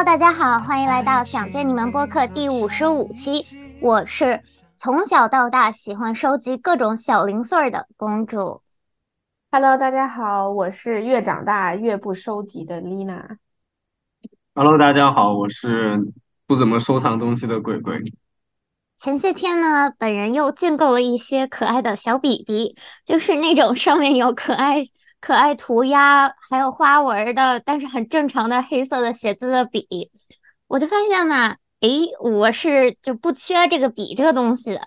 Hello，大家好，欢迎来到想见你们播客第五十五期。我是从小到大喜欢收集各种小零碎的公主。Hello，大家好，我是越长大越不收集的 Lina。Hello，大家好，我是不怎么收藏东西的鬼鬼。前些天呢，本人又订购了一些可爱的小笔笔，就是那种上面有可爱。可爱涂鸦还有花纹的，但是很正常的黑色的写字的笔，我就发现嘛，诶，我是就不缺这个笔这个东西的。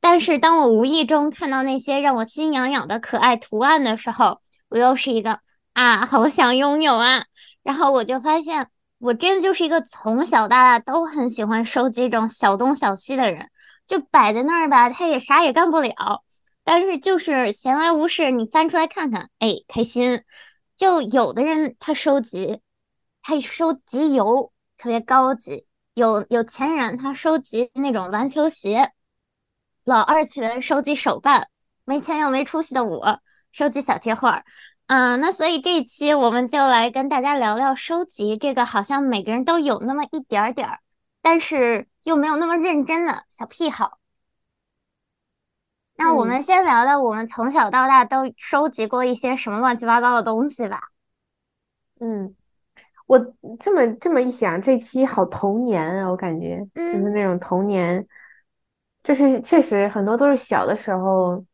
但是当我无意中看到那些让我心痒痒的可爱图案的时候，我又是一个啊，好想拥有啊。然后我就发现，我真的就是一个从小到大都很喜欢收集这种小东小西的人，就摆在那儿吧，他也啥也干不了。但是就是闲来无事，你翻出来看看，哎，开心。就有的人他收集，他收集油特别高级；有有钱人他收集那种篮球鞋；老二群收集手办；没钱又没出息的我收集小贴画。嗯，那所以这一期我们就来跟大家聊聊收集这个好像每个人都有那么一点点儿，但是又没有那么认真的小癖好。那我们先聊聊我们从小到大都收集过一些什么乱七八糟的东西吧。嗯，我这么这么一想，这期好童年啊，我感觉就是那种童年，就是确实很多都是小的时候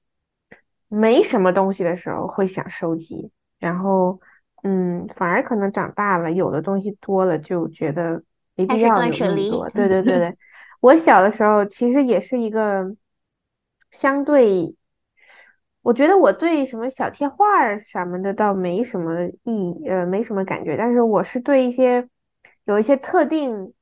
没什么东西的时候会想收集，然后嗯，反而可能长大了有的东西多了就觉得没必要有那么多。对对对对，我小的时候其实也是一个。相对，我觉得我对什么小贴画什么的倒没什么意，呃，没什么感觉。但是我是对一些有一些特定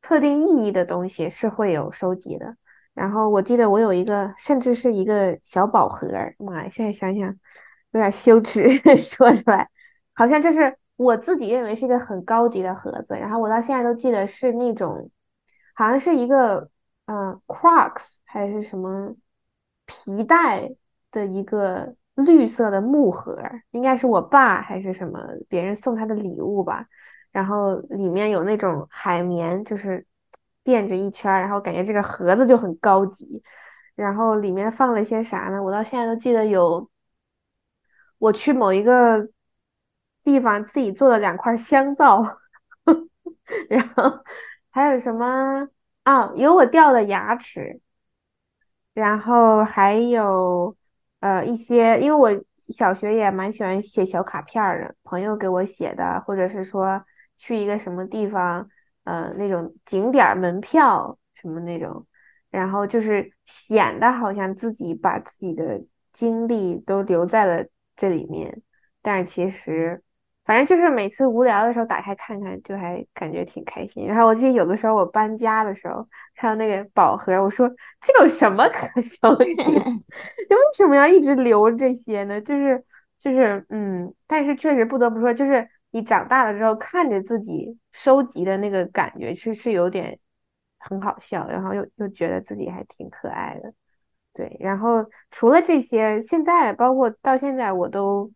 特定意义的东西是会有收集的。然后我记得我有一个，甚至是一个小宝盒，妈呀，现在想想有点羞耻 说出来，好像就是我自己认为是一个很高级的盒子。然后我到现在都记得是那种，好像是一个。嗯，Crocs 还是什么皮带的一个绿色的木盒，应该是我爸还是什么别人送他的礼物吧。然后里面有那种海绵，就是垫着一圈，然后感觉这个盒子就很高级。然后里面放了些啥呢？我到现在都记得有我去某一个地方自己做的两块香皂，然后还有什么？啊，有我掉的牙齿，然后还有呃一些，因为我小学也蛮喜欢写小卡片的，朋友给我写的，或者是说去一个什么地方，呃那种景点门票什么那种，然后就是显得好像自己把自己的经历都留在了这里面，但是其实。反正就是每次无聊的时候打开看看，就还感觉挺开心。然后我记得有的时候我搬家的时候看到那个宝盒，我说这有什么可 收集？你 为什么要一直留这些呢？就是就是嗯，但是确实不得不说，就是你长大了之后看着自己收集的那个感觉，是是有点很好笑，然后又又觉得自己还挺可爱的。对，然后除了这些，现在包括到现在我都。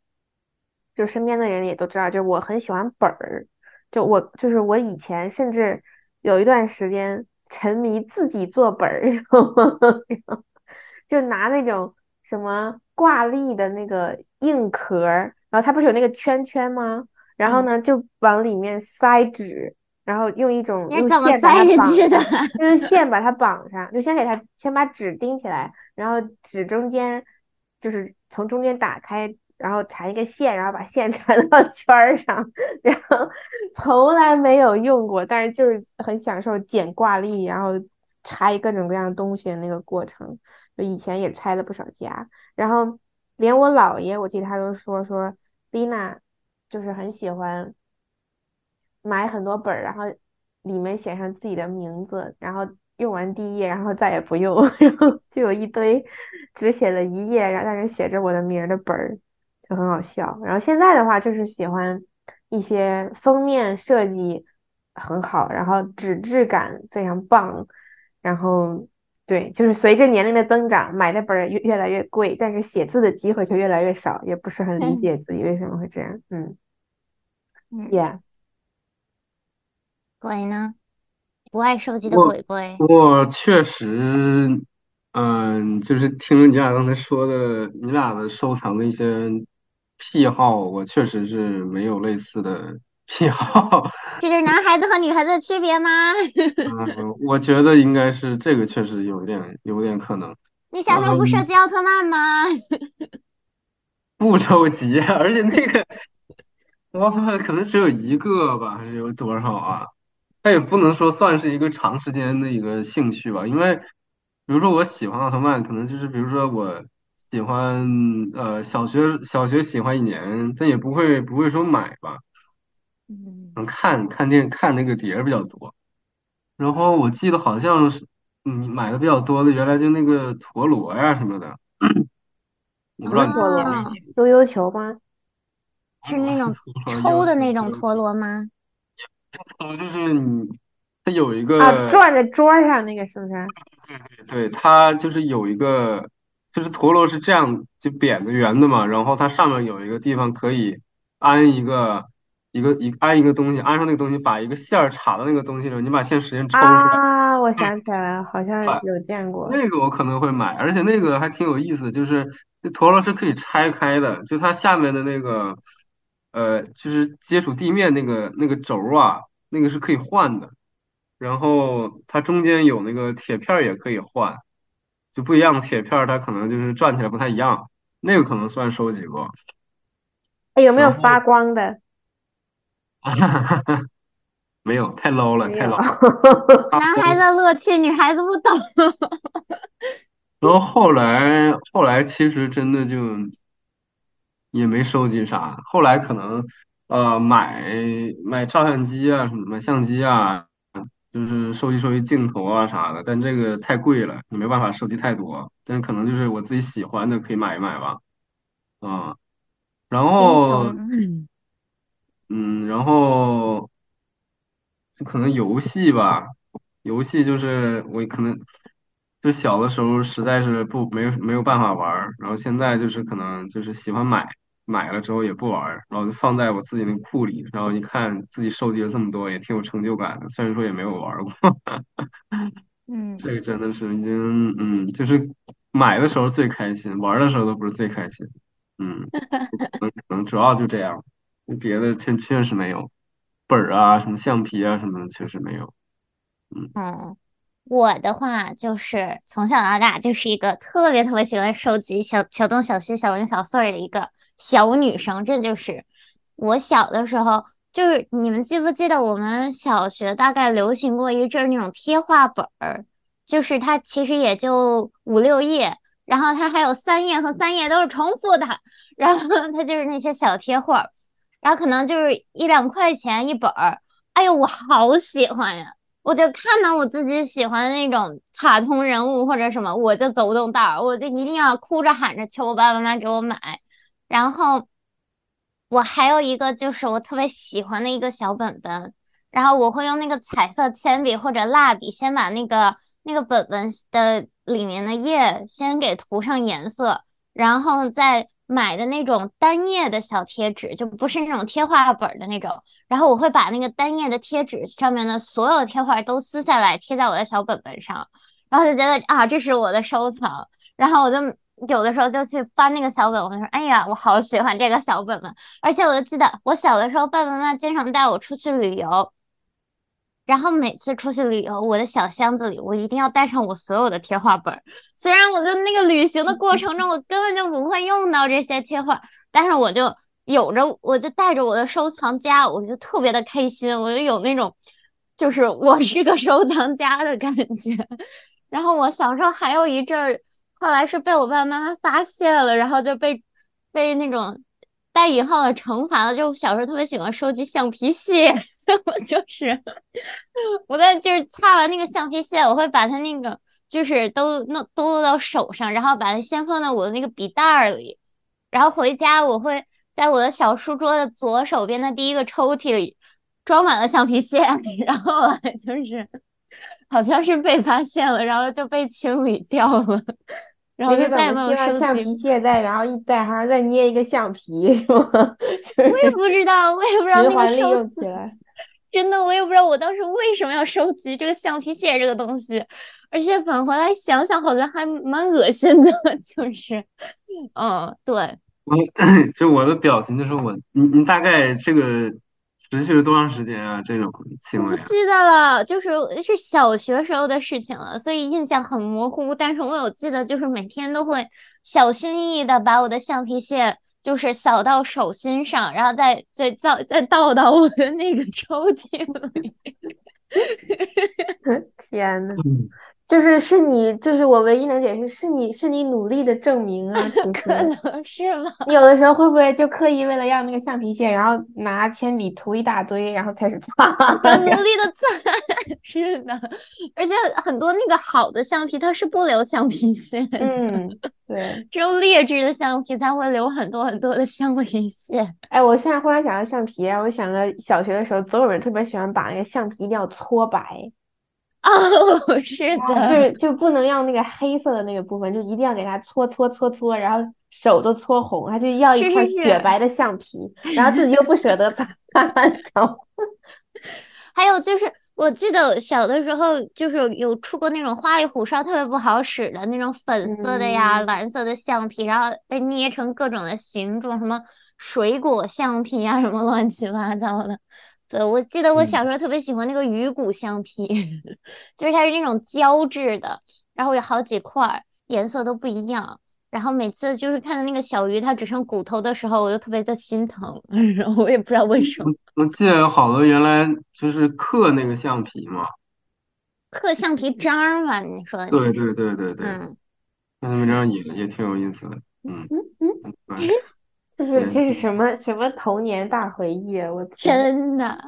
就身边的人也都知道，就是我很喜欢本儿，就我就是我以前甚至有一段时间沉迷自己做本儿，就拿那种什么挂历的那个硬壳，然后它不是有那个圈圈吗？然后呢就往里面塞纸，然后用一种用线把它绑，用线把它绑上，就先给它先把纸钉起来，然后纸中间就是从中间打开。然后缠一个线，然后把线 缠到圈儿上，然后从来没有用过，但是就是很享受剪挂历，然后拆各种各样东西的那个过程。就以前也拆了不少家，然后连我姥爷，我记得他都说说丽娜就是很喜欢买很多本儿，然后里面写上自己的名字，然后用完第一页，然后再也不用，然后就有一堆只写了一页，然后但是写着我的名儿的本儿。就很好笑，然后现在的话就是喜欢一些封面设计很好，然后纸质感非常棒，然后对，就是随着年龄的增长，买的本儿越越来越贵，但是写字的机会却越来越少，也不是很理解自己为什么会这样。嗯，Yeah。鬼呢？不爱收集的鬼鬼。我确实，嗯，就是听了你俩刚才说的，你俩的收藏的一些癖好，我确实是没有类似的 癖好。这就是男孩子和女孩子的区别吗？嗯，我觉得应该是这个，确实有点有点可能。你小时候不收集奥特曼吗？不收集，而且那个奥特曼可能只有一个吧，还是有多少啊？它也不能说算是一个长时间的一个兴趣吧，因为比如说我喜欢奥特曼，可能就是比如说我喜欢呃小学小学喜欢一年，但也不会不会说买吧，嗯，看看电看那个碟儿比较多，然后我记得好像是嗯买的比较多的，原来就那个陀螺呀什么的。我不知道你陀螺悠悠球吗？是那种抽的那种陀螺吗？抽就是你，它有一个啊，转在桌上那个是不是？对对对，它就是有一个，就是陀螺是这样就扁的圆的嘛，然后它上面有一个地方可以安一个一个一安一个东西，安上那个东西，把一个线儿插到那个东西上，你把线时间抽出来。啊我想起来了，好像有见过那个，我可能会买，而且那个还挺有意思，就是那陀螺是可以拆开的，就它下面的那个，呃，就是接触地面那个那个轴啊，那个是可以换的，然后它中间有那个铁片也可以换，就不一样的铁片，它可能就是转起来不太一样，那个可能算收集过。哎，有没有发光的？没有，太 low 了，太 low。男孩子乐趣，女孩子不懂。然后后来，后来其实真的就也没收集啥。后来可能呃买买照相机啊，什么买相机啊，就是收集收集镜头啊啥的。但这个太贵了，你没办法收集太多。但可能就是我自己喜欢的，可以买一买吧。啊，然后嗯，然后。可能游戏吧，游戏就是我可能就小的时候实在是不没有没有办法玩儿，然后现在就是可能就是喜欢买买了之后也不玩儿，然后就放在我自己那库里，然后一看自己收集了这么多，也挺有成就感的。虽然说也没有玩过，嗯，这个真的是已经嗯，就是买的时候最开心，玩的时候都不是最开心，嗯，可能可能主要就这样，别的确确实没有。本儿啊，什么橡皮啊，什么的，确实没有。嗯，我的话就是从小到大就是一个特别特别喜欢收集小小东小西、小零小碎的一个小女生。这就是我小的时候，就是你们记不记得我们小学大概流行过一阵那种贴画本儿，就是它其实也就五六页，然后它还有三页和三页都是重复的，然后它就是那些小贴画。然后可能就是一两块钱一本儿，哎呦，我好喜欢呀！我就看到我自己喜欢的那种卡通人物或者什么，我就走不动道儿，我就一定要哭着喊着求我爸爸妈妈给我买。然后我还有一个就是我特别喜欢的一个小本本，然后我会用那个彩色铅笔或者蜡笔，先把那个那个本本的里面的页先给涂上颜色，然后再。买的那种单页的小贴纸，就不是那种贴画本的那种。然后我会把那个单页的贴纸上面的所有贴画都撕下来贴在我的小本本上，然后就觉得啊，这是我的收藏。然后我就有的时候就去翻那个小本，我就说，哎呀，我好喜欢这个小本本。而且我就记得我小的时候，爸爸妈妈经常带我出去旅游。然后每次出去旅游，我的小箱子里我一定要带上我所有的贴画本。虽然我在那个旅行的过程中，我根本就不会用到这些贴画，但是我就有着，我就带着我的收藏夹，我就特别的开心，我就有那种，就是我 是个收藏家的感觉。然后我小时候还有一阵儿，后来是被我爸爸妈妈发现了，然后就被被那种带引号的惩罚了。就小时候特别喜欢收集橡皮屑。我就是，我在就是擦完那个橡皮屑，我会把它那个就是都弄都弄到手上，然后把它先放到我的那个笔袋里，然后回家我会在我的小书桌的左手边的第一个抽屉里装满了橡皮屑，然后就是好像是被发现了，然后就被清理掉了。然后就再也没有收橡皮屑再然后一再还再捏一个橡皮是吗？我也不知道，我也不知道那个收起来。真的，我也不知道我当时为什么要收集这个橡皮屑这个东西，而且返回来想想，好像还蛮恶心的，就是，嗯，对。我 就我的表情就是我，你你大概这个。持续了多长时间啊？这种行为不记得了，就是是小学时候的事情了，所以印象很模糊。但是我有记得，就是每天都会小心翼翼的把我的橡皮屑就是扫到手心上，然后再再再再倒到我的那个抽屉里。天呐！就是是你，就是我唯一能解释，是你是你努力的证明啊，可能是吗？你有的时候会不会就刻意为了要那个橡皮屑，然后拿铅笔涂一大堆，然后开始擦？努力的擦，是的。而且很多那个好的橡皮，它是不留橡皮屑。嗯，对，只有劣质的橡皮才会留很多很多的橡皮屑。哎，我现在忽然想到橡皮，我想着小学的时候，总有人特别喜欢把那个橡皮一定要搓白。哦，是的，就是就不能要那个黑色的那个部分，就一定要给它搓搓搓搓，然后手都搓红，他就要一块雪白的橡皮，然后自己又不舍得擦，还有就是，我记得小的时候就是有出过那种花里胡哨、特别不好使的那种粉色的呀、蓝色的橡皮，然后被捏成各种的形状，什么水果橡皮啊，什么乱七八糟的。对，我记得我小时候特别喜欢那个鱼骨橡皮，就是它是那种胶质的，然后有好几块，颜色都不一样。然后每次就是看到那个小鱼它只剩骨头的时候，我就特别的心疼。然后我也不知道为什么。我记得有好多原来就是刻那个橡皮嘛，刻橡皮章嘛？你说的？对对对对对。嗯，那那张也也挺有意思的。嗯嗯嗯。这是这是什么什么童年大回忆啊！我真的，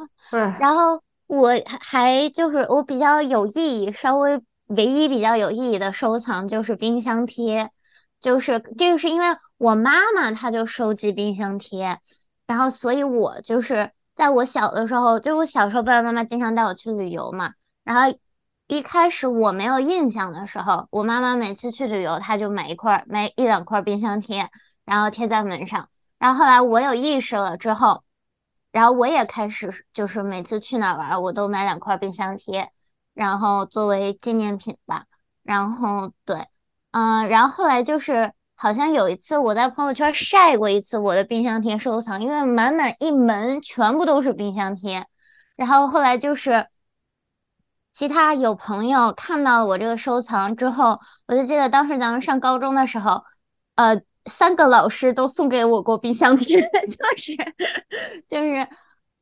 然后我还就是我比较有意义，稍微唯一比较有意义的收藏就是冰箱贴，就是这个是因为我妈妈她就收集冰箱贴，然后所以我就是在我小的时候，就我小时候爸爸妈妈经常带我去旅游嘛，然后一开始我没有印象的时候，我妈妈每次去旅游，她就买一块买一两块冰箱贴，然后贴在门上。然后后来我有意识了之后，然后我也开始就是每次去哪玩，我都买两块冰箱贴，然后作为纪念品吧。然后对，嗯，然后后来就是好像有一次我在朋友圈晒过一次我的冰箱贴收藏，因为满满一门全部都是冰箱贴。然后后来就是其他有朋友看到了我这个收藏之后，我就记得当时咱们上高中的时候，呃。三个老师都送给我过冰箱贴，就是就是，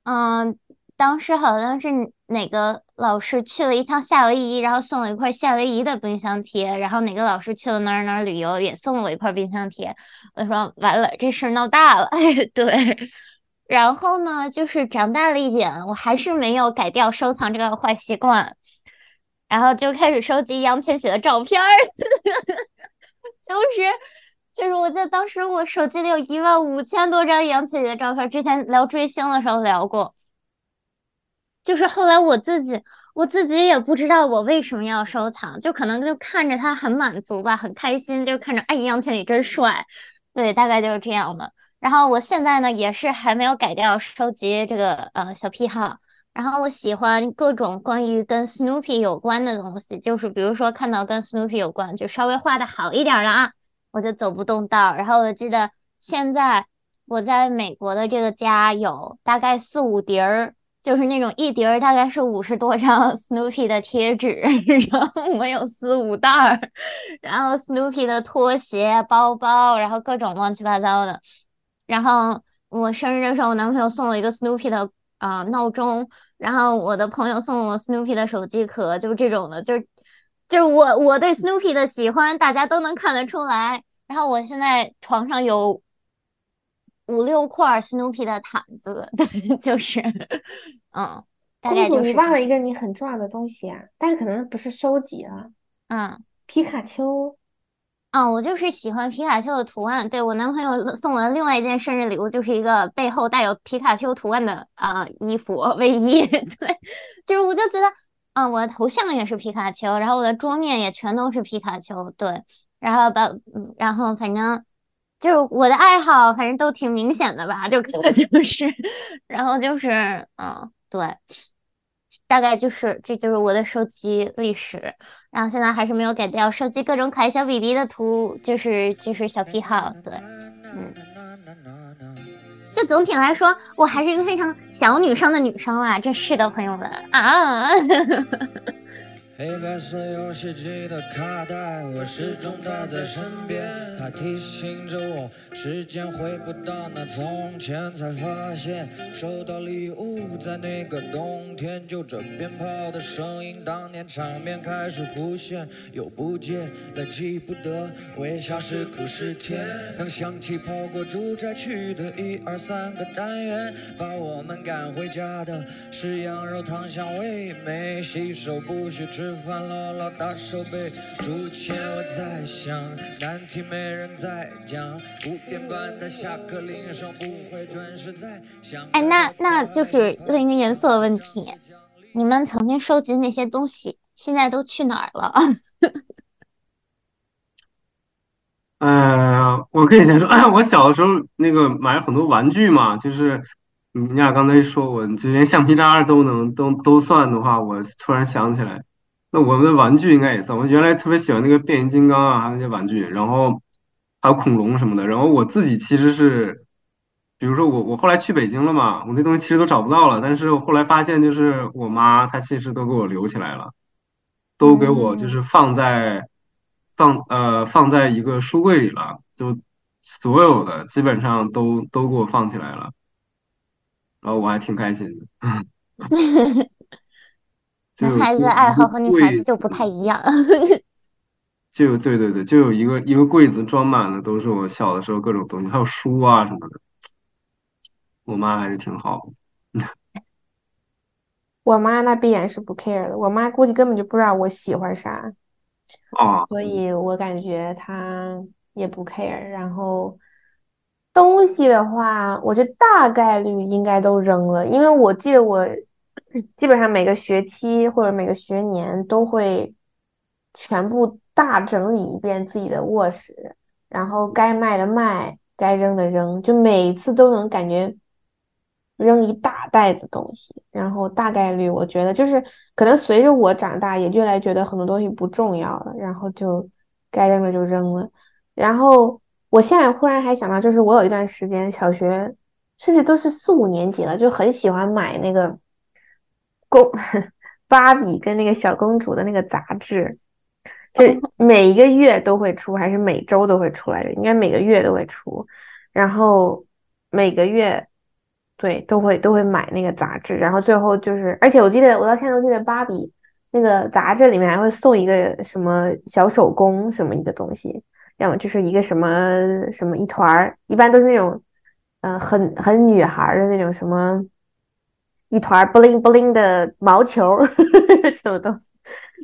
嗯，当时好像是哪个老师去了一趟夏威夷，然后送了一块夏威夷的冰箱贴，然后哪个老师去了哪儿哪儿旅游，也送了我一块冰箱贴。我说完了，这事儿闹大了。对，然后呢，就是长大了一点，我还是没有改掉收藏这个坏习惯，然后就开始收集易烊千玺的照片儿，就是。就是我记得当时我手机里有一万五千多张杨千玺的照片，之前聊追星的时候聊过。就是后来我自己，我自己也不知道我为什么要收藏，就可能就看着他很满足吧，很开心，就看着哎，杨千玺真帅，对，大概就是这样的。然后我现在呢，也是还没有改掉收集这个呃小癖好。然后我喜欢各种关于跟 Snoopy 有关的东西，就是比如说看到跟 Snoopy 有关，就稍微画的好一点了啊。我就走不动道，然后我记得现在我在美国的这个家有大概四五叠儿，就是那种一叠儿大概是五十多张 Snoopy 的贴纸，然后我有四五袋儿，然后 Snoopy 的拖鞋、包包，然后各种乱七八糟的。然后我生日的时候，我男朋友送了一个 Snoopy 的啊闹钟，然后我的朋友送了我 Snoopy 的手机壳，就这种的，就。就是我我对 Snoopy 的喜欢，大家都能看得出来。然后我现在床上有五六块 Snoopy 的毯子，对，就是，嗯，大概就是。你忘了一个你很重要的东西啊，但是可能不是收集啊。嗯，皮卡丘。嗯，我就是喜欢皮卡丘的图案。对我男朋友送我的另外一件生日礼物，就是一个背后带有皮卡丘图案的啊衣服卫衣。对，就是我就觉得。嗯，我的头像也是皮卡丘，然后我的桌面也全都是皮卡丘，对，然后把，然后反正就是我的爱好，反正都挺明显的吧，就可能就是，然后就是，嗯，对，大概就是这就是我的手机历史。然后现在还是没有改掉收集各种可爱小 BB 的图，就是就是小癖好。对，嗯，就总体来说，我还是一个非常小女生的女生啦。这是的，朋友们啊。黑白色游戏机的卡带，我始终带在身边。它提醒着我，时间回不到那从前。才发现，收到礼物，在那个冬天，就着鞭炮的声音，当年场面开始浮现。又不见了，记不得，微笑是苦是甜。能想起跑过住宅区的一二三个单元，把我们赶回家的是羊肉汤，香味没，洗手不许吃。饭了，老大手背，出钱我在想，难题没人在讲，五点半的下课铃声不会准时在响。哎，那那就是另一个颜色的问题，你们曾经收集那些东西，现在都去哪儿了？呃，我跟你先说，我小的时候那个买了很多玩具嘛，就是你俩刚才说我就连橡皮渣都能都都算的话，我突然想起来。那我们的玩具应该也算。我原来特别喜欢那个变形金刚啊，还有那些玩具，然后还有恐龙什么的。然后我自己其实是，比如说我我后来去北京了嘛，我那东西其实都找不到了。但是我后来发现，就是我妈她其实都给我留起来了，都给我就是放在放呃放在一个书柜里了，就所有的基本上都都给我放起来了。然后我还挺开心的。男孩子爱好和女孩子就不太一样，就对对对，就有一个一个柜子装满了都是我小的时候各种东西，还有书啊什么的。我妈还是挺好。我妈那必然是不 care 的，我妈估计根本就不知道我喜欢啥，啊，所以我感觉她也不 care。然后东西的话，我觉得大概率应该都扔了，因为我记得我。基本上每个学期或者每个学年都会全部大整理一遍自己的卧室，然后该卖的卖，该扔的扔，就每次都能感觉扔一大袋子东西。然后大概率我觉得就是可能随着我长大，也越来觉得很多东西不重要了，然后就该扔的就扔了。然后我现在忽然还想到，就是我有一段时间小学甚至都是四五年级了，就很喜欢买那个。公芭比跟那个小公主的那个杂志，就 每一个月都会出，还是每周都会出来的？应该每个月都会出。然后每个月对都会都会买那个杂志。然后最后就是，而且我记得我到现在都记得芭比那个杂志里面还会送一个什么小手工什么一个东西，要么就是一个什么什么一团儿，一般都是那种嗯很很女孩的那种什么。一团 bling bling 的毛球 这种东西，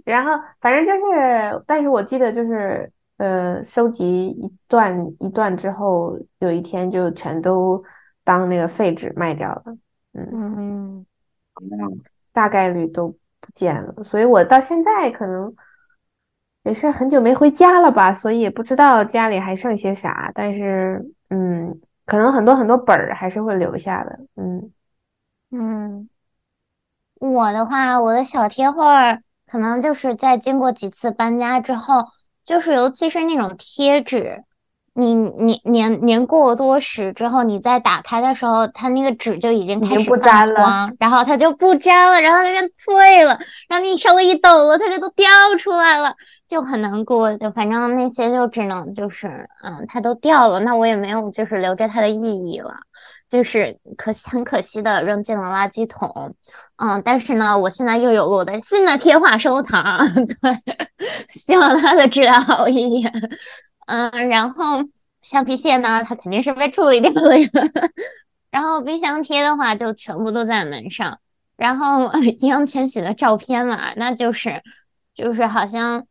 然后反正就是，但是我记得就是，呃，收集一段一段之后，有一天就全都当那个废纸卖掉了，嗯，大概率都不见了，所以我到现在可能也是很久没回家了吧，所以也不知道家里还剩些啥，但是嗯，可能很多很多本儿还是会留下的，嗯。嗯，我的话，我的小贴画儿可能就是在经过几次搬家之后，就是尤其是那种贴纸，你你年年过多时之后，你再打开的时候，它那个纸就已经开始不粘了，然后它就不粘了，然后它变脆了，然后你稍微一抖了，它就都掉出来了，就很难过。就反正那些就只能就是，嗯，它都掉了，那我也没有就是留着它的意义了。就是可惜，很可惜的扔进了垃圾桶。嗯，但是呢，我现在又有了我的新的贴画收藏。对，希望它的质量好一点。嗯，然后橡皮屑呢，它肯定是被处理掉了。然后冰箱贴的话，就全部都在门上。然后易烊千玺的照片嘛，那就是，就是好像。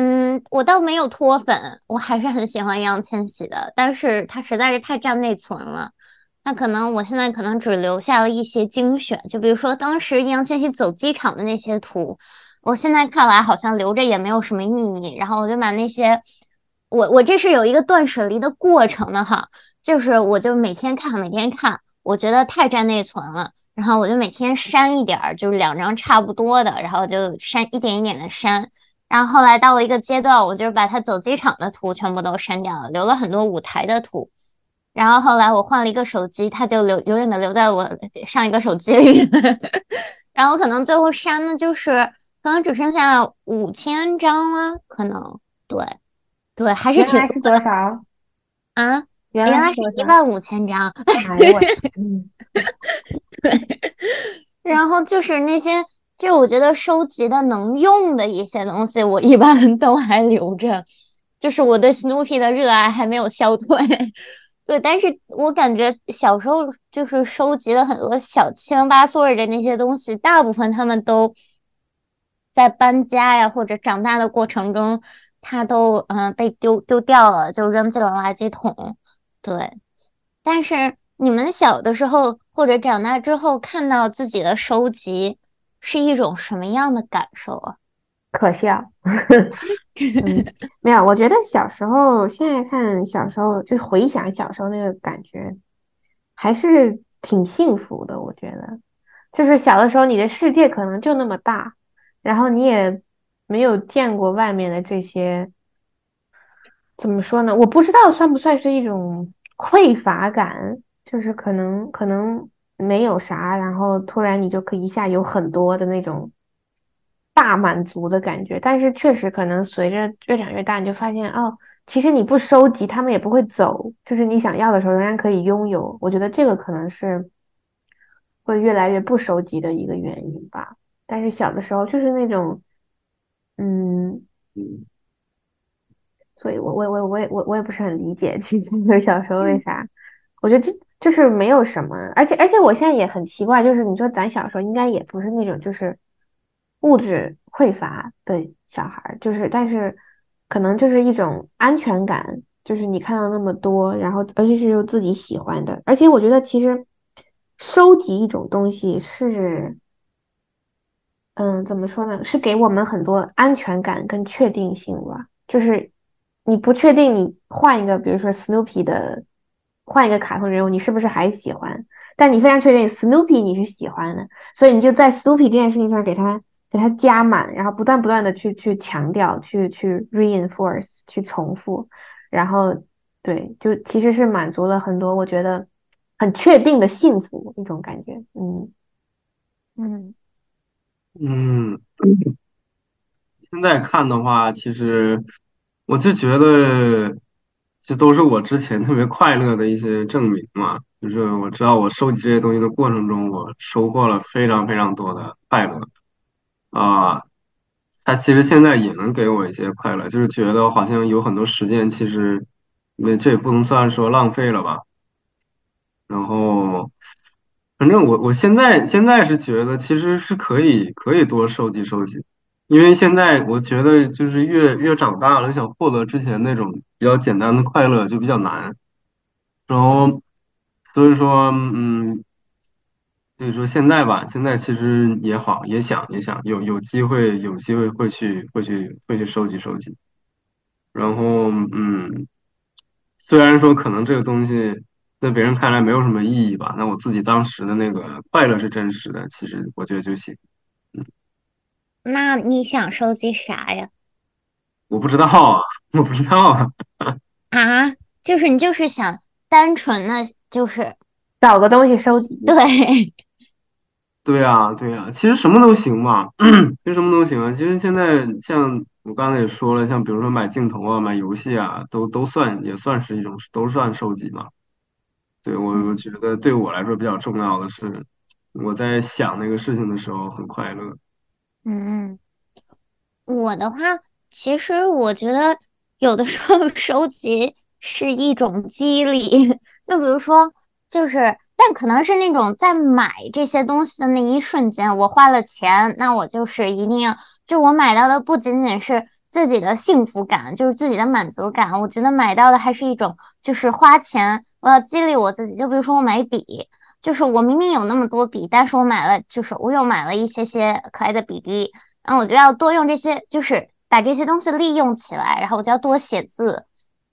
嗯，我倒没有脱粉，我还是很喜欢易烊千玺的，但是他实在是太占内存了。那可能我现在可能只留下了一些精选，就比如说当时易烊千玺走机场的那些图，我现在看来好像留着也没有什么意义。然后我就把那些，我我这是有一个断舍离的过程的哈，就是我就每天看，每天看，我觉得太占内存了。然后我就每天删一点儿，就是两张差不多的，然后就删一点一点的删。然后后来到了一个阶段，我就把他走机场的图全部都删掉了，留了很多舞台的图。然后后来我换了一个手机，他就留永远的留在我上一个手机里。然后可能最后删的就是可能只剩下五千张了，可能对对还是挺是多少啊？原来是一万五千张。哎呦我天！对，然后就是那些，就我觉得收集的能用的一些东西，我一般 都还留着。就是我对 Snoopy 的热爱还没有消退。对，但是我感觉小时候就是收集了很多小七零八碎的那些东西，大部分他们都在搬家呀或者长大的过程中，它都嗯被丢丢掉了，就扔进了垃圾桶。对，但是你们小的时候或者长大之后看到自己的收集是一种什么样的感受啊？可笑，嗯，没有，我觉得小时候现在看小时候，就是回想小时候那个感觉，还是挺幸福的。我觉得，就是小的时候你的世界可能就那么大，然后你也没有见过外面的这些。怎么说呢？我不知道算不算是一种匮乏感，就是可能可能没有啥，然后突然你就可以一下有很多的那种大满足的感觉。但是确实可能随着越长越大，你就发现哦，其实你不收集，他们也不会走，就是你想要的时候仍然可以拥有。我觉得这个可能是会越来越不收集的一个原因吧。但是小的时候就是那种，嗯。所以，我我我我也我我也不是很理解，其实小时候为啥？我觉得这就是没有什么，而且而且我现在也很奇怪，就是你说咱小时候应该也不是那种就是物质匮乏的小孩，就是但是可能就是一种安全感，就是你看到那么多，然后而且是又自己喜欢的，而且我觉得其实收集一种东西是，嗯，怎么说呢？是给我们很多安全感跟确定性吧，就是。你不确定你换一个，比如说 Snoopy 的，换一个卡通人物，你是不是还喜欢？但你非常确定 Snoopy 你是喜欢的，所以你就在 Snoopy 这件事情上给他给他加满，然后不断不断的去去强调，去去 reinforce，去重复，然后对，就其实是满足了很多我觉得很确定的幸福一种感觉，嗯嗯嗯，现在看的话，其实。我就觉得，这都是我之前特别快乐的一些证明嘛。就是我知道我收集这些东西的过程中，我收获了非常非常多的快乐啊。它其实现在也能给我一些快乐，就是觉得好像有很多时间，其实那这也不能算说浪费了吧。然后，反正我我现在现在是觉得，其实是可以可以多收集收集。因为现在我觉得就是越越长大了，想获得之前那种比较简单的快乐就比较难，然后所以说，嗯，所以说现在吧，现在其实也好，也想也想有有机会有机会会去会去会去收集收集，然后嗯，虽然说可能这个东西在别人看来没有什么意义吧，那我自己当时的那个快乐是真实的，其实我觉得就行。那你想收集啥呀？我不知道啊，我不知道啊。啊，就是你就是想单纯的，就是找个东西收集。对，对呀，对呀，其实什么都行嘛，其实什么都行啊。其实现在像我刚才也说了，像比如说买镜头啊、买游戏啊，都都算也算是一种，都算收集嘛。对我，我觉得对我来说比较重要的是，我在想那个事情的时候很快乐。嗯，我的话，其实我觉得有的时候 收集是一种激励，就比如说，就是，但可能是那种在买这些东西的那一瞬间，我花了钱，那我就是一定要，就我买到的不仅仅是自己的幸福感，就是自己的满足感，我觉得买到的还是一种，就是花钱，我要激励我自己，就比如说我买笔。就是我明明有那么多笔，但是我买了，就是我又买了一些些可爱的笔笔，然后我就要多用这些，就是把这些东西利用起来，然后我就要多写字，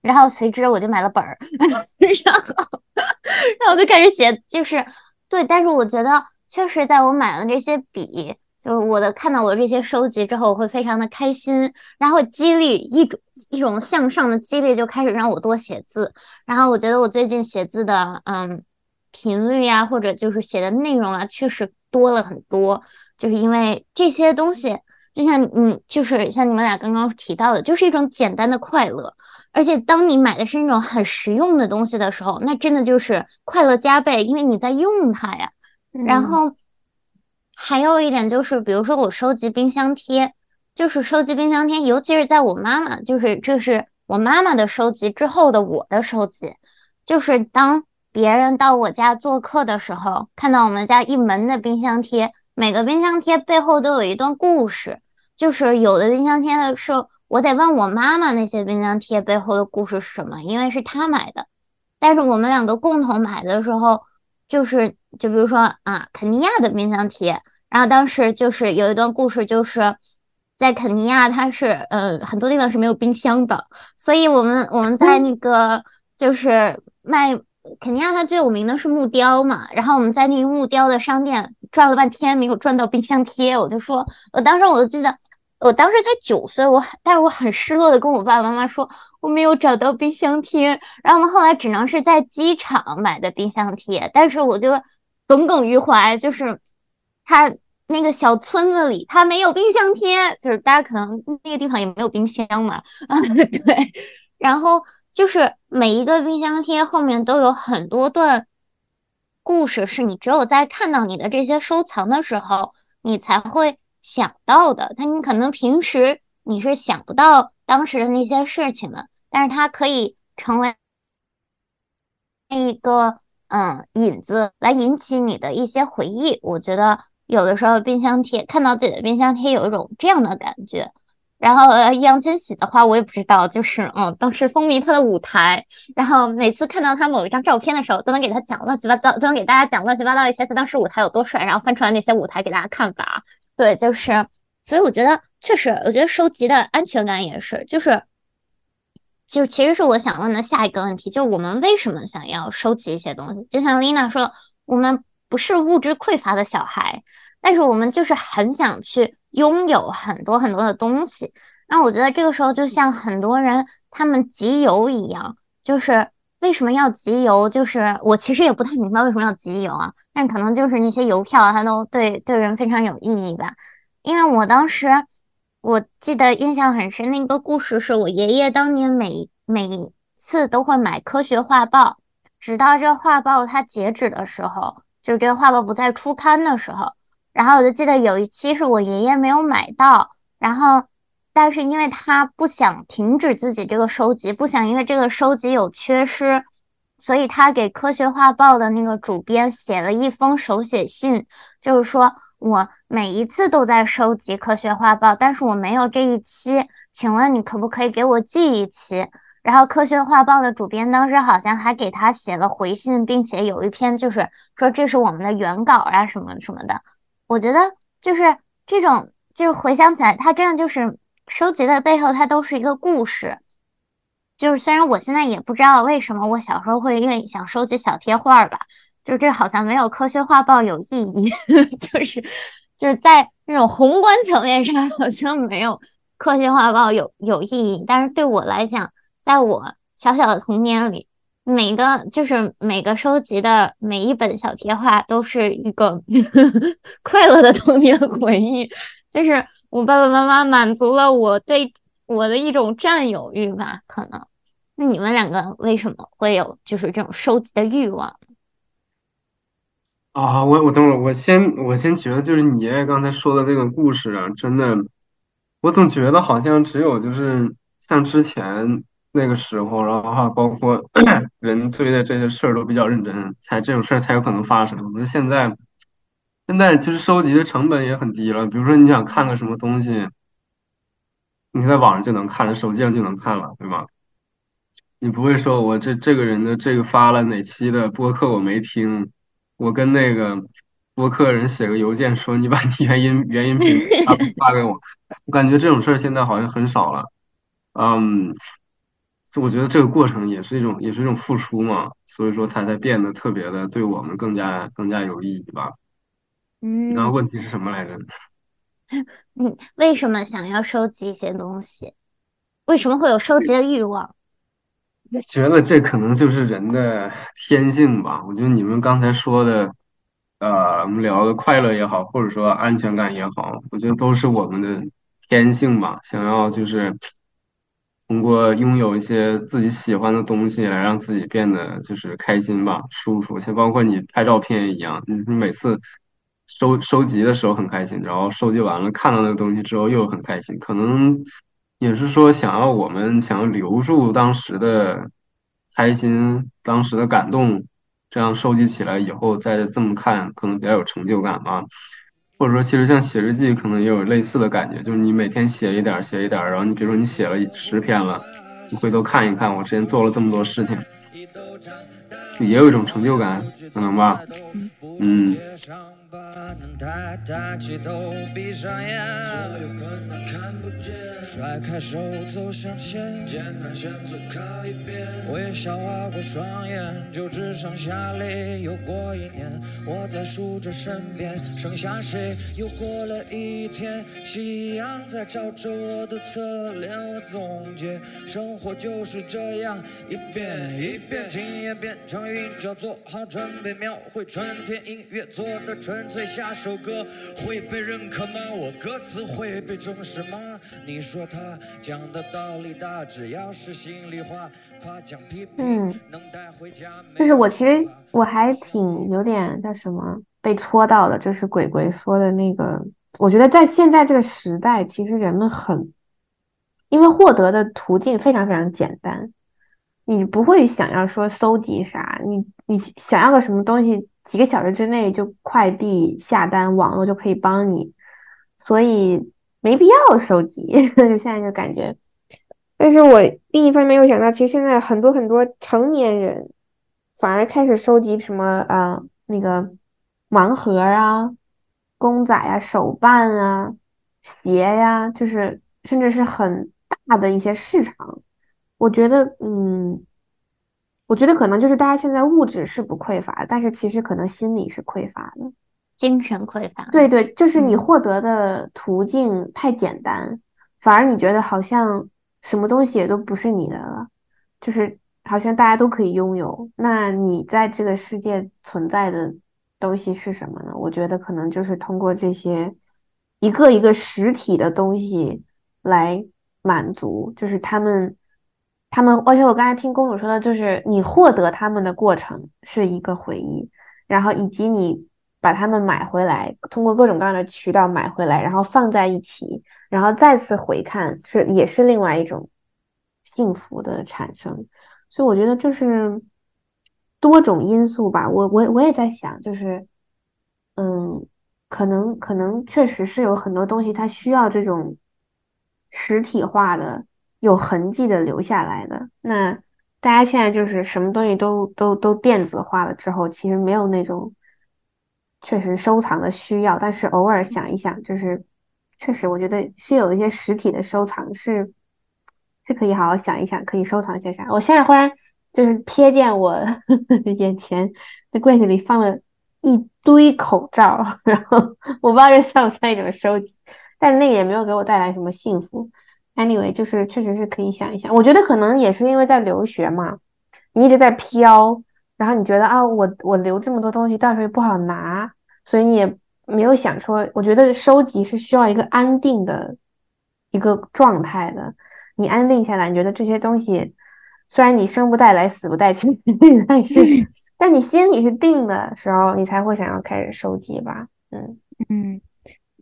然后随之我就买了本儿，然后，然后我就开始写，就是对，但是我觉得确实，在我买了这些笔，就是我的看到我这些收集之后，我会非常的开心，然后激励一种一种向上的激励，就开始让我多写字。然后我觉得我最近写字的嗯频率呀，或者就是写的内容啊，确实多了很多，就是因为这些东西，就像嗯，就是像你们俩刚刚提到的，就是一种简单的快乐。而且当你买的是那种很实用的东西的时候，那真的就是快乐加倍，因为你在用它呀。然后还有一点就是，比如说我收集冰箱贴，就是收集冰箱贴，尤其是在我妈妈，就是这是我妈妈的收集之后的我的收集，就是当别人到我家做客的时候，看到我们家一门的冰箱贴，每个冰箱贴背后都有一段故事，就是有的冰箱贴是我得问我妈妈那些冰箱贴背后的故事是什么，因为是她买的，但是我们两个共同买的时候。就是，就比如说啊，肯尼亚的冰箱贴，然后当时就是有一段故事，就是在肯尼亚，它是呃很多地方是没有冰箱的，所以我们我们在那个就是卖肯尼亚，它最有名的是木雕嘛，然后我们在那个木雕的商店转了半天，没有转到冰箱贴，我就说，我当时我都记得。我当时才九岁，我但是我很失落的跟我爸爸妈妈说我没有找到冰箱贴，然后我们后来只能是在机场买的冰箱贴，但是我就耿耿于怀，就是他那个小村子里他没有冰箱贴，就是大家可能那个地方也没有冰箱嘛，啊 对，然后就是每一个冰箱贴后面都有很多段故事，是你只有在看到你的这些收藏的时候，你才会。想到的，他你可能平时你是想不到当时的那些事情的，但是它可以成为一个嗯引子，来引起你的一些回忆。我觉得有的时候冰箱贴看到自己的冰箱贴有一种这样的感觉。然后呃易烊千玺的话我也不知道，就是嗯当时风靡他的舞台，然后每次看到他某一张照片的时候，都能给他讲乱七八糟，都能给大家讲乱七八糟一些他当时舞台有多帅，然后翻出来那些舞台给大家看法。对，就是，所以我觉得确实，我觉得收集的安全感也是，就是，就其实是我想问的下一个问题，就我们为什么想要收集一些东西？就像丽娜说，我们不是物质匮乏的小孩，但是我们就是很想去拥有很多很多的东西。那我觉得这个时候，就像很多人他们集邮一样，就是。为什么要集邮？就是我其实也不太明白为什么要集邮啊，但可能就是那些邮票，它都对对人非常有意义吧。因为我当时我记得印象很深的一个故事，是我爷爷当年每每次都会买科学画报，直到这画报它截止的时候，就这个画报不再出刊的时候，然后我就记得有一期是我爷爷没有买到，然后。但是因为他不想停止自己这个收集，不想因为这个收集有缺失，所以他给《科学画报》的那个主编写了一封手写信，就是说我每一次都在收集《科学画报》，但是我没有这一期，请问你可不可以给我寄一期？然后《科学画报》的主编当时好像还给他写了回信，并且有一篇就是说这是我们的原稿啊什么什么的。我觉得就是这种，就是回想起来，他真的就是。收集的背后，它都是一个故事。就是虽然我现在也不知道为什么我小时候会愿意想收集小贴画吧，就是这好像没有科学画报有意义，就是就是在那种宏观层面上好像没有科学画报有有意义。但是对我来讲，在我小小的童年里，每个就是每个收集的每一本小贴画都是一个 快乐的童年回忆，就是。我爸爸妈妈满足了我对我的一种占有欲吧，可能。那你们两个为什么会有就是这种收集的欲望？啊，我我等会儿我先我先觉得就是你爷爷刚才说的这个故事啊，真的，我总觉得好像只有就是像之前那个时候，然后哈，包括 人对待这些事儿都比较认真，才这种事儿才有可能发生。那现在。现在其实收集的成本也很低了，比如说你想看个什么东西，你在网上就能看了，手机上就能看了，对吧？你不会说我这这个人的这个发了哪期的播客我没听，我跟那个播客人写个邮件说你把你原音原音频发发给我，我感觉这种事儿现在好像很少了。嗯，我觉得这个过程也是一种也是一种付出嘛，所以说它才变得特别的对我们更加更加有意义吧。嗯，然后问题是什么来着？你为什么想要收集一些东西？为什么会有收集的欲望？我 觉得这可能就是人的天性吧。我觉得你们刚才说的，呃，我们聊的快乐也好，或者说安全感也好，我觉得都是我们的天性吧。想要就是通过拥有一些自己喜欢的东西来让自己变得就是开心吧、舒服。像包括你拍照片一样，你每次收收集的时候很开心，然后收集完了看到那个东西之后又很开心，可能。也是说，想要我们想要留住当时的开心、当时的感动，这样收集起来以后再这么看，可能比较有成就感吧。或者说，其实像写日记，可能也有类似的感觉，就是你每天写一点，写一点，然后你比如说你写了十篇了，你回头看一看，我之前做了这么多事情，也有一种成就感，可能吧，嗯。能抬抬起头，闭上眼，所有困难看不见，甩开手走向前，艰难险阻靠一边，微笑划过双眼，就只剩下泪。又过一年，我在数着身边剩下谁？又过了一天，夕阳在照着我的侧脸，我总结，生活就是这样一遍一遍，今夜变成云，就做好准备描绘春天，音乐做的纯粹。下首歌会被认可吗？我歌词会被重视吗？你说他讲的道理大，只要是心里话，夸奖批评能带回家。就是我其实我还挺有点叫什么被戳到的，就是鬼鬼说的那个，我觉得在现在这个时代，其实人们很因为获得的途径非常非常简单，你不会想要说搜集啥，你你想要个什么东西。几个小时之内就快递下单，网络就可以帮你，所以没必要收集。就现在就感觉，但是我另一方面又想到，其实现在很多很多成年人反而开始收集什么啊，那个盲盒啊、公仔啊、手办啊、鞋呀，就是甚至是很大的一些市场。我觉得，嗯。我觉得可能就是大家现在物质是不匮乏，但是其实可能心理是匮乏的，精神匮乏。对对，就是你获得的途径太简单，反而你觉得好像什么东西也都不是你的了，就是好像大家都可以拥有。那你在这个世界存在的东西是什么呢？我觉得可能就是通过这些一个一个实体的东西来满足，就是他们。他们，而且我刚才听公主说的，就是你获得他们的过程是一个回忆，然后以及你把他们买回来，通过各种各样的渠道买回来，然后放在一起，然后再次回看，是也是另外一种幸福的产生。所以我觉得就是多种因素吧。我我我也在想，就是嗯，可能可能确实是有很多东西它需要这种实体化的。有痕迹的留下来的，那大家现在就是什么东西都都都电子化了之后，其实没有那种确实收藏的需要。但是偶尔想一想，就是确实我觉得是有一些实体的收藏是是可以好好想一想，可以收藏些啥。我现在忽然就是瞥见我 眼前那柜子里放了一堆口罩，然后我不知道这算不算一种收集，但那个也没有给我带来什么幸福。Anyway，就是确实是可以想一想，我觉得可能也是因为在留学嘛，你一直在飘，然后你觉得啊，我我留这么多东西，到时候不好拿，所以你也没有想说，我觉得收集是需要一个安定的一个状态的，你安定下来，你觉得这些东西虽然你生不带来，死不带去，但是但你心里是定的时候，你才会想要开始收集吧，嗯。嗯，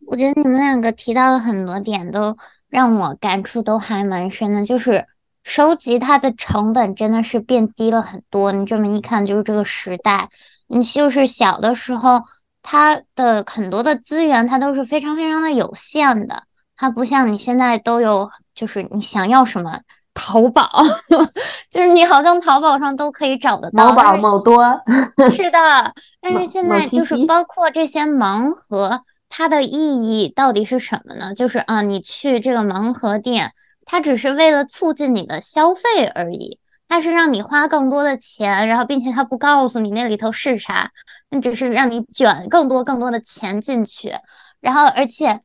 我觉得你们两个提到的很多点都。让我感触都还蛮深的，就是收集它的成本真的是变低了很多。你这么一看，就是这个时代，你就是小的时候，它的很多的资源它都是非常非常的有限的，它不像你现在都有，就是你想要什么，淘宝，就是你好像淘宝上都可以找得到。某宝、某多。是的，但是现在就是包括这些盲盒。它的意义到底是什么呢？就是啊，你去这个盲盒店，它只是为了促进你的消费而已。它是让你花更多的钱，然后并且它不告诉你那里头是啥，那只是让你卷更多更多的钱进去，然后而且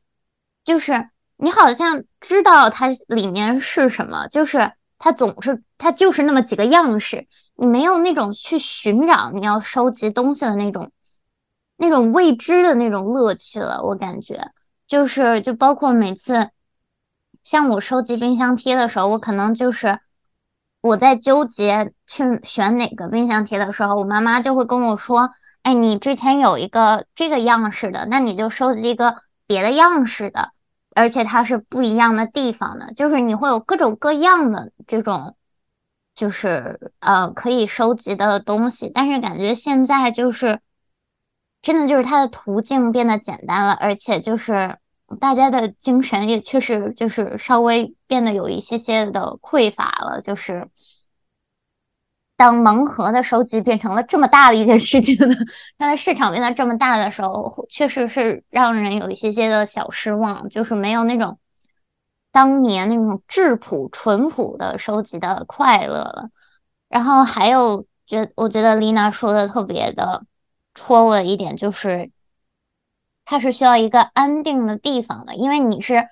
就是你好像知道它里面是什么，就是它总是它就是那么几个样式，你没有那种去寻找你要收集东西的那种那种未知的那种乐趣了，我感觉就是就包括每次。像我收集冰箱贴的时候，我可能就是我在纠结去选哪个冰箱贴的时候，我妈妈就会跟我说：“哎，你之前有一个这个样式的，那你就收集一个别的样式的，而且它是不一样的地方的，就是你会有各种各样的这种，就是呃可以收集的东西。但是感觉现在就是真的就是它的途径变得简单了，而且就是。大家的精神也确实就是稍微变得有一些些的匮乏了。就是当盲盒的收集变成了这么大的一件事情的，它的市场变得这么大的时候，确实是让人有一些些的小失望。就是没有那种当年那种质朴淳朴的收集的快乐了。然后还有，觉我觉得丽娜说的特别的戳我一点就是。它是需要一个安定的地方的，因为你是，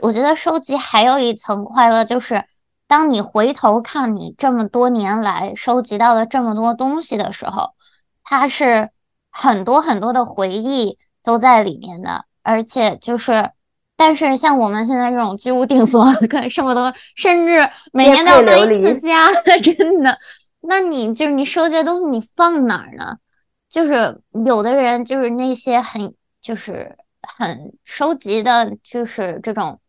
我觉得收集还有一层快乐，就是当你回头看你这么多年来收集到的这么多东西的时候，它是很多很多的回忆都在里面的，而且就是，但是像我们现在这种居无定所，可能生活都甚至每年都要搬一次 家，真的，那你就是你收集的东西，你放哪儿呢？就是有的人就是那些很。就是很收集的，就是这种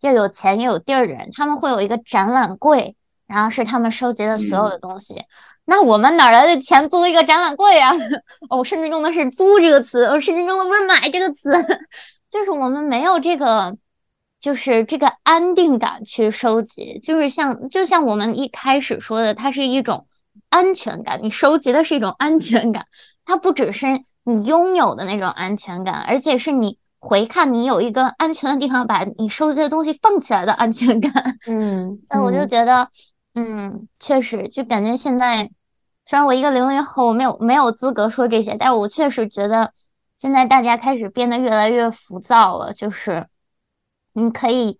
又有钱又有地儿的人，他们会有一个展览柜，然后是他们收集的所有的东西。那我们哪来的钱租一个展览柜啊？我甚至用的是“租”这个词，我甚至用的不是“买”这个词，就是我们没有这个，就是这个安定感去收集。就是像就像我们一开始说的，它是一种安全感，你收集的是一种安全感，它不只是。你拥有的那种安全感，而且是你回看你有一个安全的地方，把你收集的东西放起来的安全感。嗯，那我就觉得，嗯，确实，就感觉现在，虽然我一个零零后，我没有没有资格说这些，但是我确实觉得现在大家开始变得越来越浮躁了。就是你可以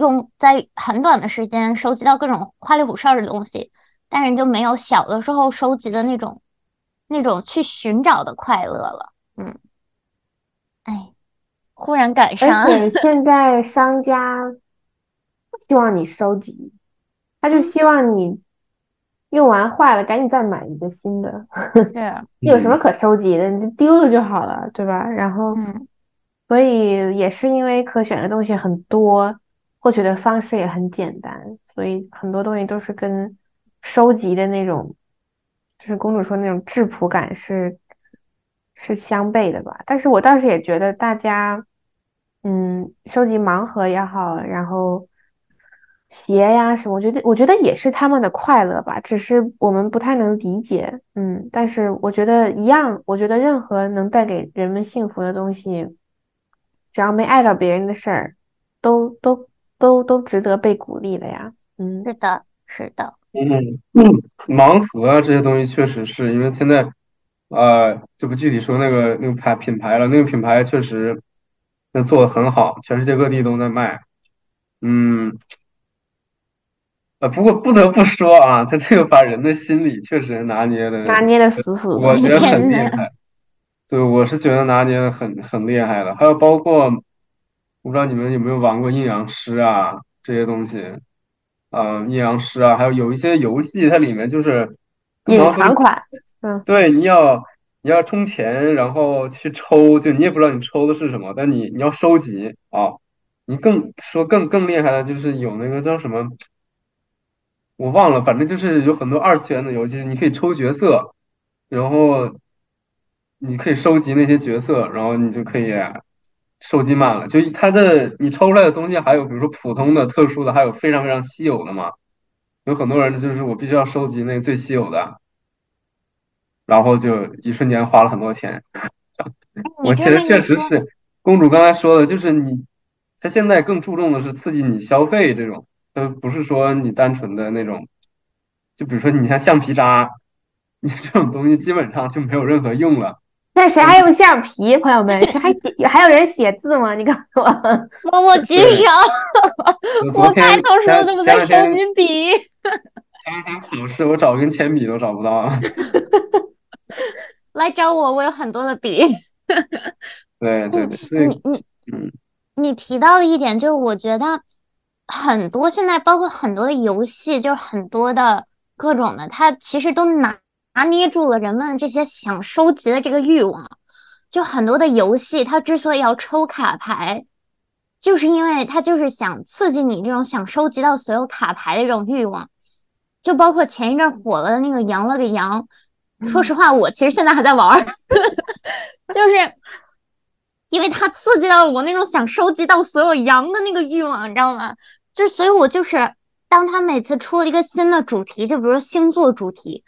用在很短的时间收集到各种花里胡哨的东西，但是就没有小的时候收集的那种。那种去寻找的快乐了，嗯，哎，忽然赶上，而 且现在商家不希望你收集，他就希望你用完坏了赶紧再买一个新的。对，有什么可收集的？你丢了就好了，对吧？然后，所以也是因为可选的东西很多，获取的方式也很简单，所以很多东西都是跟收集的那种。就是公主说那种质朴感是是相悖的吧？但是我倒是也觉得大家，嗯，收集盲盒也好，然后鞋呀什么，我觉得我觉得也是他们的快乐吧，只是我们不太能理解，嗯，但是我觉得一样，我觉得任何能带给人们幸福的东西，只要没碍到别人的事儿，都都都都值得被鼓励的呀，嗯，是的，是的。嗯，盲盒啊这些东西确实是因为现在，呃，就不具体说那个那个牌品牌了，那个品牌确实那做的很好，全世界各地都在卖。嗯，呃，不过不得不说啊，他这个把人的心理确实拿捏的拿捏的死死的，我觉得很厉害。对，我是觉得拿捏的很很厉害的。还有包括，我不知道你们有没有玩过阴阳师啊这些东西。呃，阴阳师啊，还有有一些游戏，它里面就是隐藏款。嗯，对，你要你要充钱，然后去抽，就你也不知道你抽的是什么，但你你要收集啊。你更说更更厉害的就是有那个叫什么，我忘了，反正就是有很多二次元的游戏，你可以抽角色，然后你可以收集那些角色，然后你就可以。收集满了，就它的你抽出来的东西，还有比如说普通的、特殊的，还有非常非常稀有的嘛。有很多人就是我必须要收集那个最稀有的，然后就一瞬间花了很多钱。我其实确实是公主刚才说的，就是你他现在更注重的是刺激你消费这种，呃，不是说你单纯的那种就比如说你像橡皮渣，你这种东西基本上就没有任何用了。但谁还用橡皮？朋友们，谁还写？还有人写字吗？你告诉我。默默举手。我 开头说怎么在收你笔？前两天考试，我找根铅笔都找不到。来找我，我有很多的笔。对对对，你你嗯，你提到的一点就是，我觉得很多现在包括很多的游戏，就是很多的各种的，它其实都拿拿捏住了人们这些想收集的这个欲望。就很多的游戏，它之所以要抽卡牌，就是因为它就是想刺激你这种想收集到所有卡牌的这种欲望。就包括前一阵火了的那个“羊了个羊”，说实话，我其实现在还在玩，就是因为它刺激到了我那种想收集到所有羊的那个欲望，你知道吗？就所以，我就是当他每次出了一个新的主题，就比如说星座主题，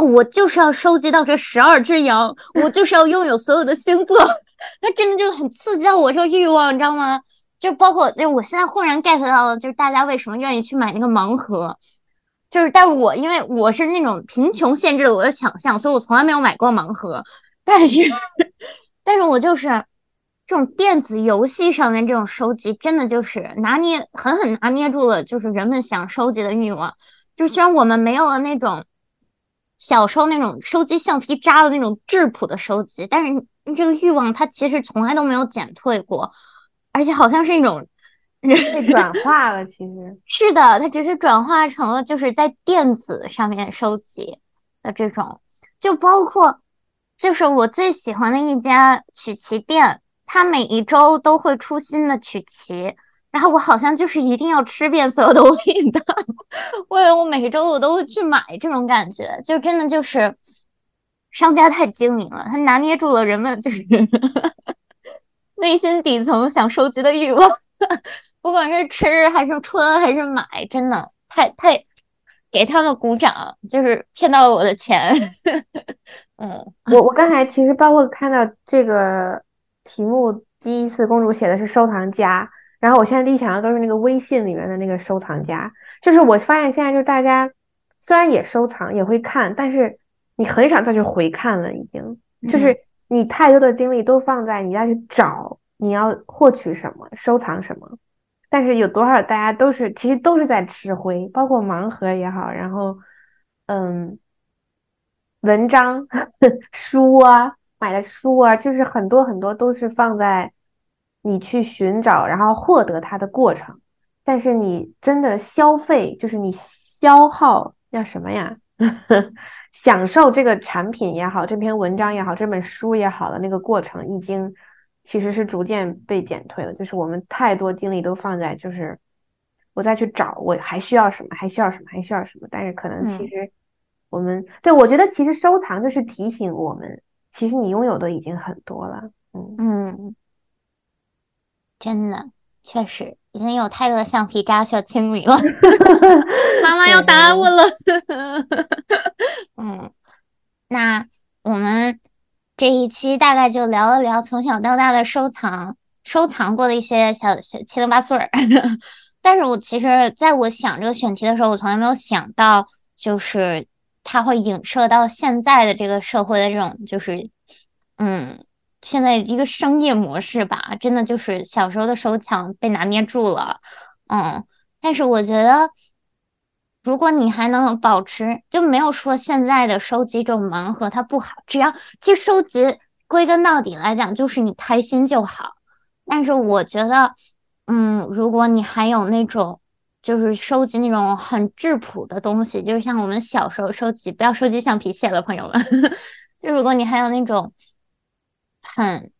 我就是要收集到这十二只羊，我就是要拥有所有的星座，它真的就很刺激到我这个欲望，你知道吗？就包括就我现在忽然 get 到了，就是大家为什么愿意去买那个盲盒。就是，但我因为我是那种贫穷限制了我的想象，所以我从来没有买过盲盒。但是，但是我就是这种电子游戏上面这种收集，真的就是拿捏狠狠拿捏住了，就是人们想收集的欲望。就虽然我们没有了那种小时候那种收集橡皮渣的那种质朴的收集，但是这个欲望它其实从来都没有减退过，而且好像是一种。被转化了，其实 是的，它只是转化成了就是在电子上面收集的这种，就包括就是我最喜欢的一家曲奇店，它每一周都会出新的曲奇，然后我好像就是一定要吃遍所有的 味道，我以为我每周我都会去买这种感觉，就真的就是商家太精明了，他拿捏住了人们就是 内心底层想收集的欲望。不管是吃还是穿还是买，真的太太给他们鼓掌，就是骗到了我的钱。嗯，我我刚才其实包括看到这个题目，第一次公主写的是收藏家，然后我现在第一想到都是那个微信里面的那个收藏夹，就是我发现现在就大家虽然也收藏也会看，但是你很少再去回看了，已经就是你太多的精力都放在你要去找你要获取什么，收藏什么。但是有多少大家都是其实都是在吃灰，包括盲盒也好，然后嗯，文章 书啊，买的书啊，就是很多很多都是放在你去寻找，然后获得它的过程。但是你真的消费，就是你消耗叫什么呀？享受这个产品也好，这篇文章也好，这本书也好的那个过程已经。其实是逐渐被减退了，就是我们太多精力都放在就是我再去找我还需要什么，还需要什么，还需要什么。但是可能其实我们对我觉得其实收藏就是提醒我们，其实你拥有的已经很多了。嗯嗯，真的确实已经有太多的橡皮渣需要清理了。妈妈要打我了。嗯，那我们。这一期大概就聊了聊从小到大的收藏，收藏过的一些小小七零八碎儿。但是我其实在我想这个选题的时候，我从来没有想到，就是它会影射到现在的这个社会的这种，就是嗯，现在一个商业模式吧。真的就是小时候的收藏被拿捏住了，嗯。但是我觉得。如果你还能保持，就没有说现在的收集这种盲盒它不好。只要其实收集归根到底来讲，就是你开心就好。但是我觉得，嗯，如果你还有那种就是收集那种很质朴的东西，就是像我们小时候收集，不要收集橡皮屑了，朋友们。就如果你还有那种很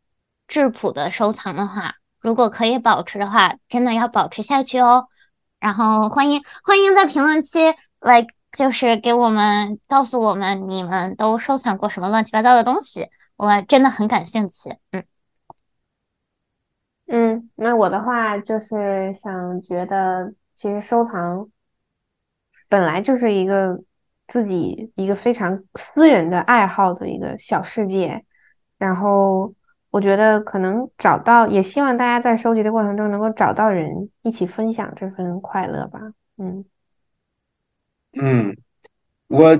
质朴的收藏的话，如果可以保持的话，真的要保持下去哦。然后欢迎欢迎在评论区来，就是给我们告诉我们你们都收藏过什么乱七八糟的东西，我真的很感兴趣。嗯嗯，那我的话就是想觉得，其实收藏本来就是一个自己一个非常私人的爱好的一个小世界，然后。我觉得可能找到，也希望大家在收集的过程中能够找到人一起分享这份快乐吧。嗯嗯，我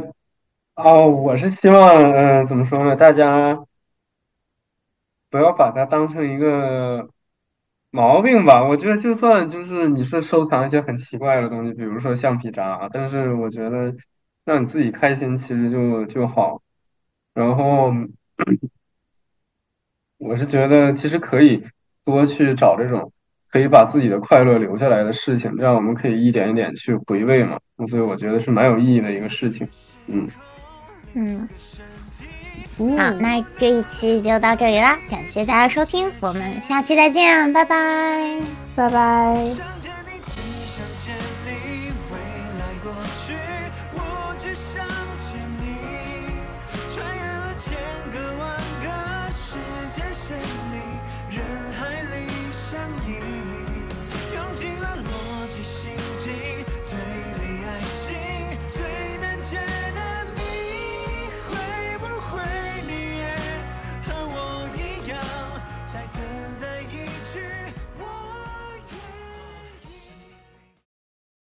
哦，我是希望，嗯，怎么说呢？大家不要把它当成一个毛病吧。我觉得，就算就是你是收藏一些很奇怪的东西，比如说橡皮渣，但是我觉得让你自己开心，其实就就好。然后，我是觉得其实可以多去找这种可以把自己的快乐留下来的事情，这样我们可以一点一点去回味嘛。所以我觉得是蛮有意义的一个事情。嗯嗯，好，那这一期就到这里啦，感谢大家收听，我们下期再见，拜拜，拜拜。